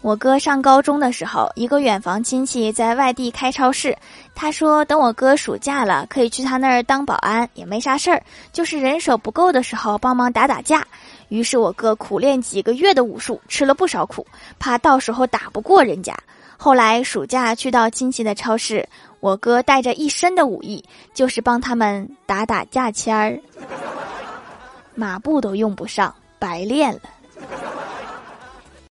我哥上高中的时候一个远房亲戚在外地开超市他说等我哥暑假了可以去他那儿当保安也没啥事儿就是人手不够的时候帮忙打打架。于是我哥苦练几个月的武术吃了不少苦怕到时候打不过人家。后来暑假去到亲戚的超市我哥带着一身的武艺就是帮他们打打价签儿。马步都用不上白练了。